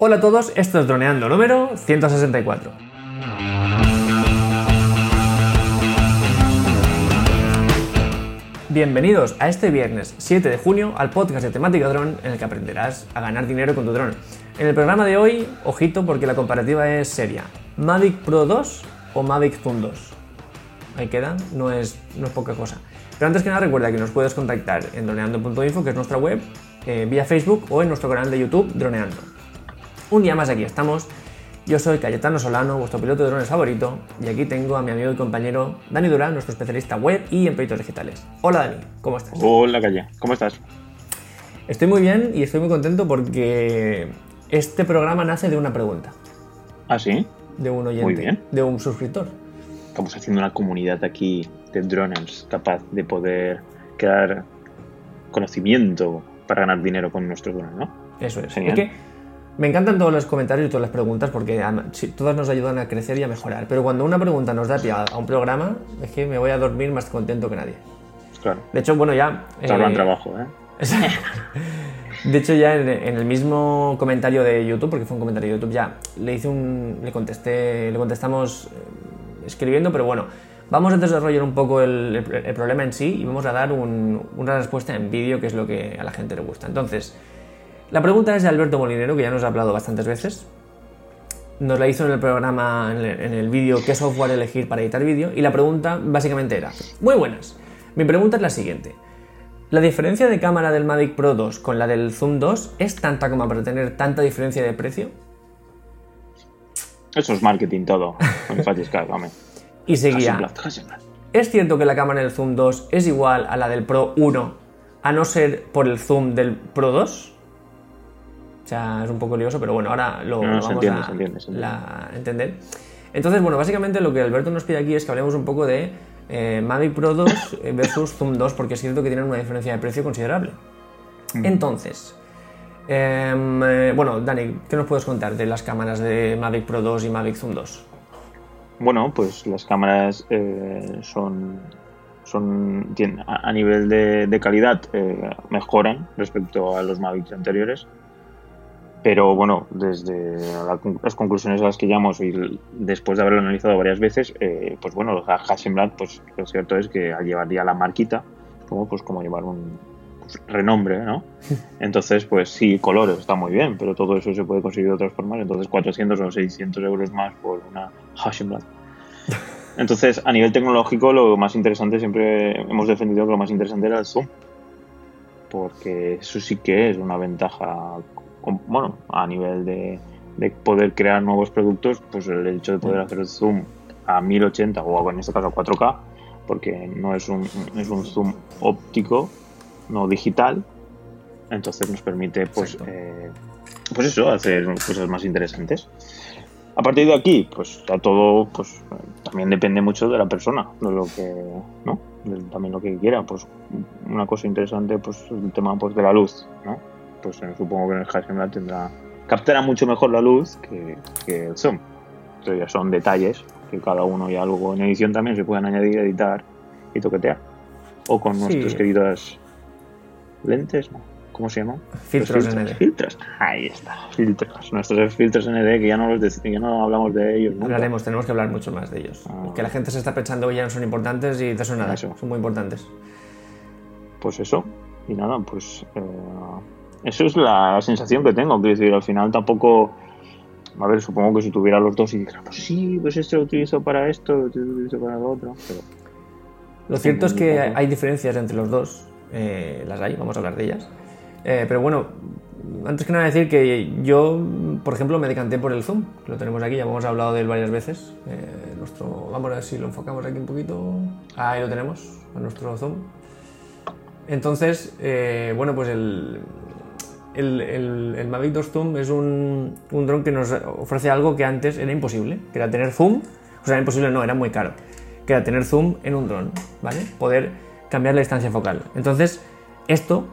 Hola a todos, esto es Droneando número 164. Bienvenidos a este viernes 7 de junio al podcast de temática dron en el que aprenderás a ganar dinero con tu dron. En el programa de hoy, ojito porque la comparativa es seria. Mavic Pro 2 o Mavic Zoom 2. Ahí queda, no es, no es poca cosa. Pero antes que nada recuerda que nos puedes contactar en droneando.info, que es nuestra web, eh, vía Facebook o en nuestro canal de YouTube Droneando. Un día más aquí estamos. Yo soy Cayetano Solano, vuestro piloto de drones favorito, y aquí tengo a mi amigo y compañero Dani Durán, nuestro especialista web y en proyectos digitales. Hola Dani, ¿cómo estás? Hola Calle, ¿cómo estás? Estoy muy bien y estoy muy contento porque este programa nace de una pregunta. ¿Ah, sí? De un oyente, Muy bien. de un suscriptor. Estamos haciendo una comunidad aquí de droners capaz de poder crear conocimiento para ganar dinero con nuestros drones, ¿no? Eso es. Genial. Es que me encantan todos los comentarios y todas las preguntas porque sí, todas nos ayudan a crecer y a mejorar. Pero cuando una pregunta nos da pie a, un programa, es que me voy a dormir más contento que nadie. Claro. De hecho, bueno, ya... Te ahorran eh, trabajo, ¿eh? De hecho, ya en, en el mismo comentario de YouTube, porque fue un comentario de YouTube, ya le hice un. le contesté. le contestamos eh, escribiendo, pero bueno. Vamos a desarrollar un poco el, el- el problema en sí y vamos a dar un- una respuesta en vídeo, que es lo que a la gente le gusta. Entonces, la pregunta es de Alberto Molinero, que ya nos ha hablado bastantes veces. Nos la hizo en el programa, en el, vídeo ¿Qué software elegir para editar vídeo? Y la pregunta básicamente era, muy buenas. Mi pregunta es la siguiente. ¿La diferencia de cámara del Mavic Pro 2 con la del Zoom 2 es tanta como para tener tanta diferencia de precio? Eso es marketing todo. Y seguía. ¿es cierto que la cámara del Zoom 2 es igual a la del Pro 1 a no ser por el zoom del Pro 2? O sea, es un poco lioso, pero bueno, ahora lo, No, vamos entiende, a se entiende, se entiende. la- entender. Entonces, bueno, básicamente lo que Alberto nos pide aquí es que hablemos un poco de eh, Mavic Pro 2 versus Zoom 2, porque es cierto que tienen una diferencia de precio considerable. Entonces, em, eh, bueno, Dani, ¿qué nos puedes contar de las cámaras de Mavic Pro 2 y Mavic Zoom 2? Bueno, pues las cámaras eh, son, son tienen- a, a nivel de, de calidad eh, mejoran respecto a los Mavic anteriores. Pero bueno, desde la las conclusiones a las que llegamos y después de haberlo analizado varias veces, eh, pues bueno, Hasselblad, pues lo cierto es que al llevar ya la marquita, como pues como llevar un pues, renombre, ¿no? Entonces, pues sí, colores está muy bien, pero todo eso se puede conseguir de otras formas. Entonces, 400 o 600 euros más por una Hasselblad. Entonces, a nivel tecnológico, lo más interesante siempre hemos defendido que lo más interesante era el zoom. Porque eso sí que es una ventaja, bueno, a nivel de, de poder crear nuevos productos, pues el hecho de poder hacer el zoom a 1080 o en este caso a 4K, porque no es un, es un zoom óptico, no digital, entonces nos permite pues, eh, pues eso, hacer cosas más interesantes. A partir de aquí, pues a todo, pues también depende mucho de la persona, de lo que, ¿no? De también lo que quiera. Pues una cosa interesante, pues el tema pues, de la luz, ¿no? Pues eh, supongo que en el Hasselblad tendrá, captará mucho mejor la luz que, que el zoom. Entonces ya son detalles que cada uno ya luego en edición también se pueden añadir, editar y toquetear. O con Sí. nuestras queridas lentes, ¿no? ¿Cómo se llaman? Filtros Los ND. Filtros. Ahí está, filtros. Nuestros filtros ND que ya no los ya no hablamos de ellos nunca. Hablaremos, tenemos que hablar mucho más de ellos. Ah. Que la gente se está pensando que ya no son importantes y de eso nada, Eso. son muy importantes. Pues eso. Y nada, pues eh, eso es la sensación que tengo. Quiero decir, al final tampoco. A ver, supongo que si tuviera los dos y dijera, pues sí, pues este lo utilizo para esto, este lo utilizo para lo otro. Pero Lo cierto es que Tampoco. hay diferencias entre los dos, eh, las hay, vamos a hablar de ellas. Eh, pero bueno, antes que nada decir que yo, por ejemplo, me decanté por el Zoom, que lo tenemos aquí, ya hemos hablado de él varias veces. Eh, nuestro, vamos a ver si lo enfocamos aquí un poquito. Ahí lo tenemos, a nuestro Zoom. Entonces, bueno, pues el, el, el- el Mavic 2 Zoom es un, un dron que nos ofrece algo que antes era imposible, que era tener zoom, o sea, imposible no, era muy caro, que era tener zoom en un dron, ¿vale? Poder cambiar la distancia focal. Entonces, esto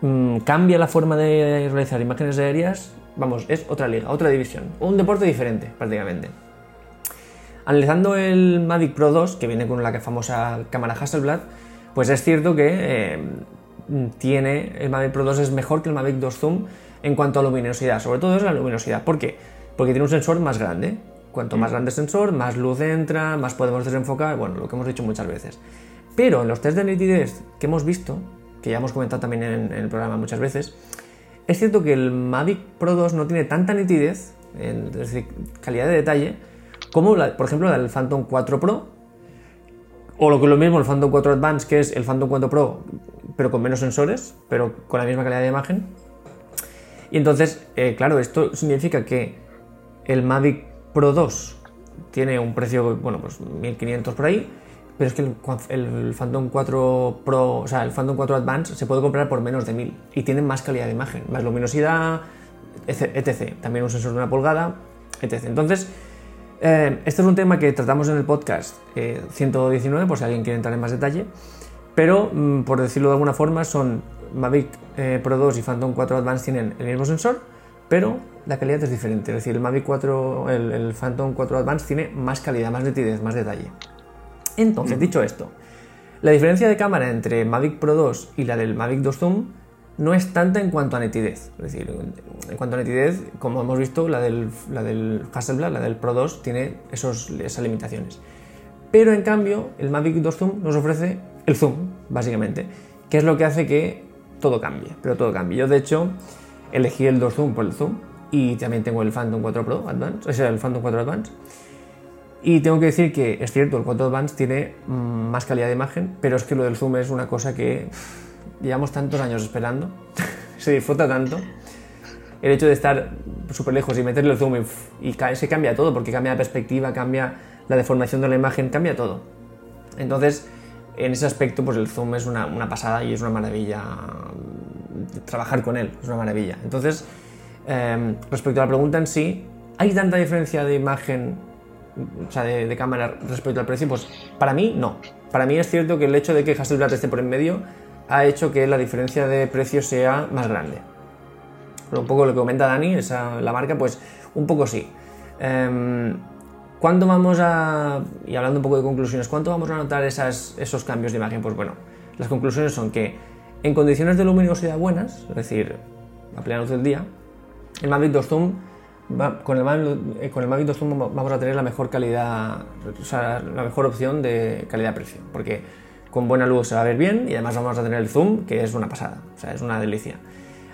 mm, cambia la forma de realizar imágenes aéreas, vamos, es otra liga, otra división, un deporte diferente prácticamente. Analizando el Mavic Pro 2, que viene con la famosa cámara Hasselblad, pues es cierto que eh, tiene el Mavic Pro 2 es mejor que el Mavic 2 Zoom en cuanto a luminosidad, sobre todo es la luminosidad. ¿Por qué? Porque tiene un sensor más grande. Cuanto más grande el sensor, más luz entra, más podemos desenfocar, bueno, lo que hemos dicho muchas veces. Pero en los test de nitidez que hemos visto, que ya hemos comentado también en, el programa muchas veces, es cierto que el Mavic Pro 2 no tiene tanta nitidez, es decir, calidad de detalle, como por ejemplo la del Phantom 4 Pro, o lo que es lo mismo el Phantom 4 Advance, que es el Phantom 4 Pro, pero con menos sensores, pero con la misma calidad de imagen. Y entonces, eh, claro, esto significa que el Mavic Pro 2 tiene un precio, bueno, pues 1500 por ahí, pero es que el, Phantom 4 Pro, o sea, el Phantom 4 Advance se puede comprar por menos de 1000 y tiene más calidad de imagen, más luminosidad, etc. También un sensor de una pulgada, etc. Entonces, eh, este es un tema que tratamos en el podcast 119, eh, por si alguien quiere entrar en más detalle, pero mm, por decirlo de alguna forma, son Mavic eh, Pro 2 y Phantom 4 Advance tienen el mismo sensor, pero la calidad es diferente. Es decir, el Mavic 4, el, Phantom 4 Advance tiene más calidad, más nitidez, más detalle. Entonces, dicho esto, la diferencia de cámara entre Mavic Pro 2 y la del Mavic 2 Zoom no es tanta en cuanto a nitidez. Es decir, en cuanto a nitidez, como hemos visto, la del, la del Hasselblad, la del Pro 2, tiene esos, esas limitaciones. Pero en cambio, el Mavic 2 Zoom nos ofrece el zoom, básicamente, que es lo que hace que todo cambie, pero todo cambie. Yo, de hecho, elegí el 2 Zoom por el zoom y también tengo el Phantom 4 Pro Advance, sea, el Phantom 4 Advance. Y tengo que decir que es cierto, el 4 Advance tiene más calidad de imagen, pero es que lo del zoom es una cosa que llevamos tantos años esperando, se disfruta tanto. El hecho de estar súper lejos y meterle el zoom y, y, se cambia todo, porque cambia la perspectiva, cambia la deformación de la imagen, cambia todo. Entonces, en ese aspecto, pues el zoom es una, una pasada y es una maravilla trabajar con él, es una maravilla. Entonces, em, respecto a la pregunta en sí, ¿hay tanta diferencia de imagen, o sea, de, cámara respecto al precio? Pues para mí no. Para mí es cierto que el hecho de que Hasselblad esté por en medio ha hecho que la diferencia de precio sea más grande. Un poco lo que comenta Dani, esa, la marca, pues un poco sí. Eh, ¿Cuándo vamos a, y hablando un poco de conclusiones, cuánto vamos a notar esos cambios de imagen? Pues bueno, las conclusiones son que en condiciones de luminosidad buenas, es decir, a plena luz del día, el Mavic 2 Zoom, con, el Mavic, eh, con el Mavic 2 Zoom vamos a tener la mejor calidad, o sea, la mejor opción de calidad-precio, porque con buena luz se va a ver bien y además vamos a tener el zoom, que es una pasada, o sea, es una delicia.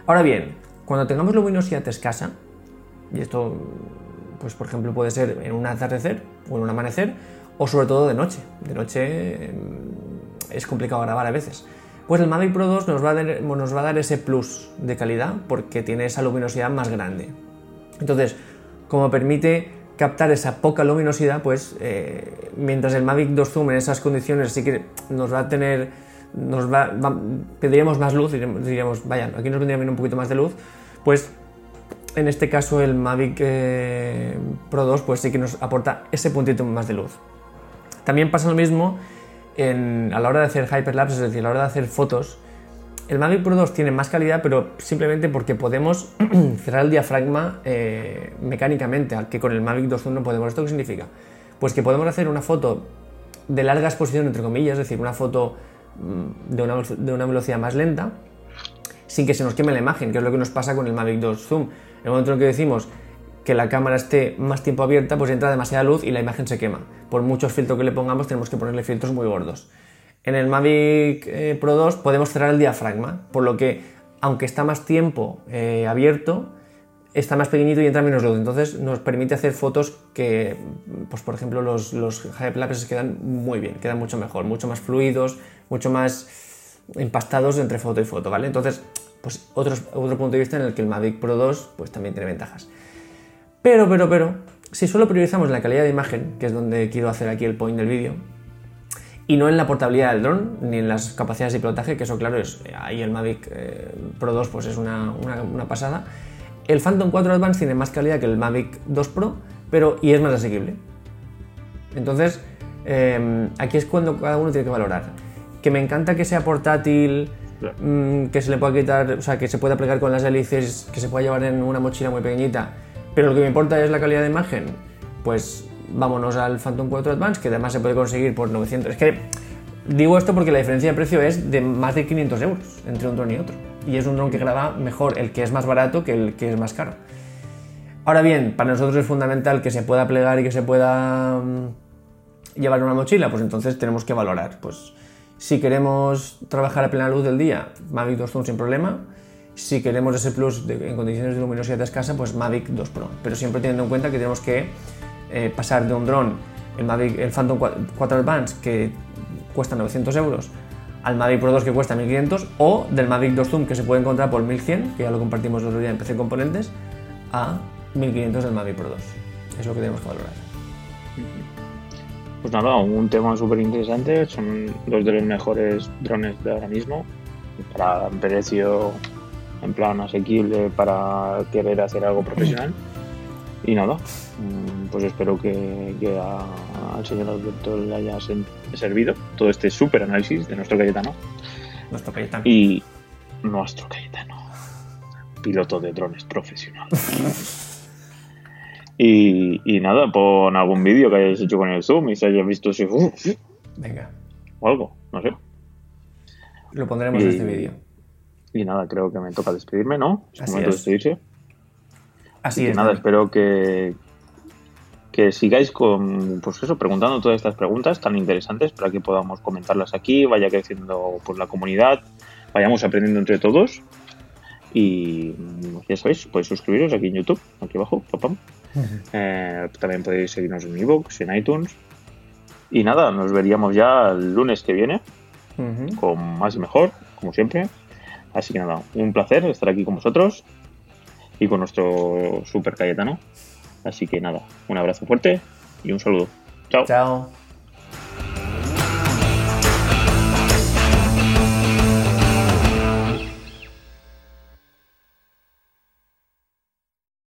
Ahora bien, cuando tengamos luminosidad escasa, y esto, pues por ejemplo puede ser en un atardecer o en un amanecer, o sobre todo de noche. De noche em, es complicado grabar a veces. Pues el Mavic Pro 2 nos va, a dar, nos va a dar ese plus de calidad porque tiene esa luminosidad más grande. Entonces, como permite captar esa poca luminosidad, pues eh, mientras el Mavic 2 Zoom en esas condiciones sí que nos va a tener, nos va, pediríamos más luz, diríamos, vaya, aquí nos vendría bien un poquito más de luz, pues en este caso el Mavic eh, Pro 2 pues sí que nos aporta ese puntito más de luz. También pasa lo mismo a la hora de hacer hyperlapse, es decir, a la hora de hacer fotos, el Mavic Pro 2 tiene más calidad, pero simplemente porque podemos cerrar el diafragma eh, mecánicamente, que con el Mavic 2 no podemos. ¿Esto qué significa? Pues que podemos hacer una foto de larga exposición, entre comillas, es decir, una foto mm, de una, de una velocidad más lenta, sin que se nos queme la imagen, que es lo que nos pasa con el Mavic 2 Zoom. En el momento en que decimos que la cámara esté más tiempo abierta, pues entra demasiada luz y la imagen se quema. Por muchos filtros que le pongamos, tenemos que ponerle filtros muy gordos. En el Mavic eh, Pro 2 podemos cerrar el diafragma, por lo que, aunque está más tiempo eh, abierto, está más pequeñito y entra menos luz. Entonces nos permite hacer fotos que, pues por ejemplo, los, los lapses quedan muy bien, quedan mucho mejor, mucho más fluidos, mucho más empastados entre foto y foto, ¿vale? Entonces, pues otro, otro punto de vista en el que el Mavic Pro 2 pues también tiene ventajas. Pero, pero, pero, si solo priorizamos la calidad de imagen, que es donde quiero hacer aquí el point del vídeo, y no en la portabilidad del dron, ni en las capacidades de pilotaje, que eso claro es, ahí el Mavic eh, Pro 2 pues es una, pasada, el Phantom 4 Advance tiene más calidad que el Mavic 2 Pro, pero y es más asequible. Entonces, em, aquí es cuando cada uno tiene que valorar. Que me encanta que sea portátil, mm, que se le pueda quitar, o sea, que se pueda plegar con las hélices, que se pueda llevar en una mochila muy pequeñita pero lo que me importa es la calidad de imagen. Pues vámonos al Phantom 4 Advance, que además se puede conseguir por 900. Es que digo esto porque la diferencia de precio es de más de 500 euros entre un dron y otro. y es un dron que graba mejor el que es más barato que el que es más caro. Ahora bien, para nosotros es fundamental que se pueda plegar y que se pueda mm, llevar una mochila, pues entonces tenemos que valorar. Pues si queremos trabajar a plena luz del día, Mavic 2 Zoom sin problema. Si queremos ese plus en condiciones de luminosidad escasa, pues Mavic 2 Pro. Pero siempre teniendo en cuenta que tenemos que eh, pasar de un dron, el, Mavic, el Phantom 4 Advance, que cuesta 900 euros, al Mavic Pro 2 que cuesta 1500 o del Mavic 2 Zoom que se puede encontrar por 1100, que ya lo compartimos el otro día en PC Componentes, a 1500 del Mavic Pro 2. Es lo que tenemos que valorar. Pues nada, un tema súper interesante. Son dos de los mejores drones de ahora mismo. Para precio en plan asequible para querer hacer algo profesional. Y nada, mm, pues espero que, al señor Alberto le haya servido todo este súper análisis de nuestro Cayetano. Nuestro Cayetano. Y nuestro Cayetano, piloto de drones profesional. y, nada, pon algún vídeo que hayáis hecho con el Zoom y se haya visto si. Venga. O algo, no sé. Lo pondremos en este vídeo. Y nada, creo que me toca despedirme, ¿no? Es Así momento de despedirse. Así es. Nada, espero que, que sigáis con, pues eso, preguntando todas estas preguntas tan interesantes para que podamos comentarlas aquí, vaya creciendo pues, la comunidad, vayamos aprendiendo entre todos. Y ya sabéis, podéis suscribiros aquí en YouTube, aquí abajo, papam. Eh, también podéis seguirnos en iVoox, en iTunes. Y nada, nos veríamos ya el lunes que viene, con más y mejor, como siempre. Así que nada, un placer estar aquí con vosotros y con nuestro super Cayetano. Así que nada, un abrazo fuerte y un saludo. Chao. Chao.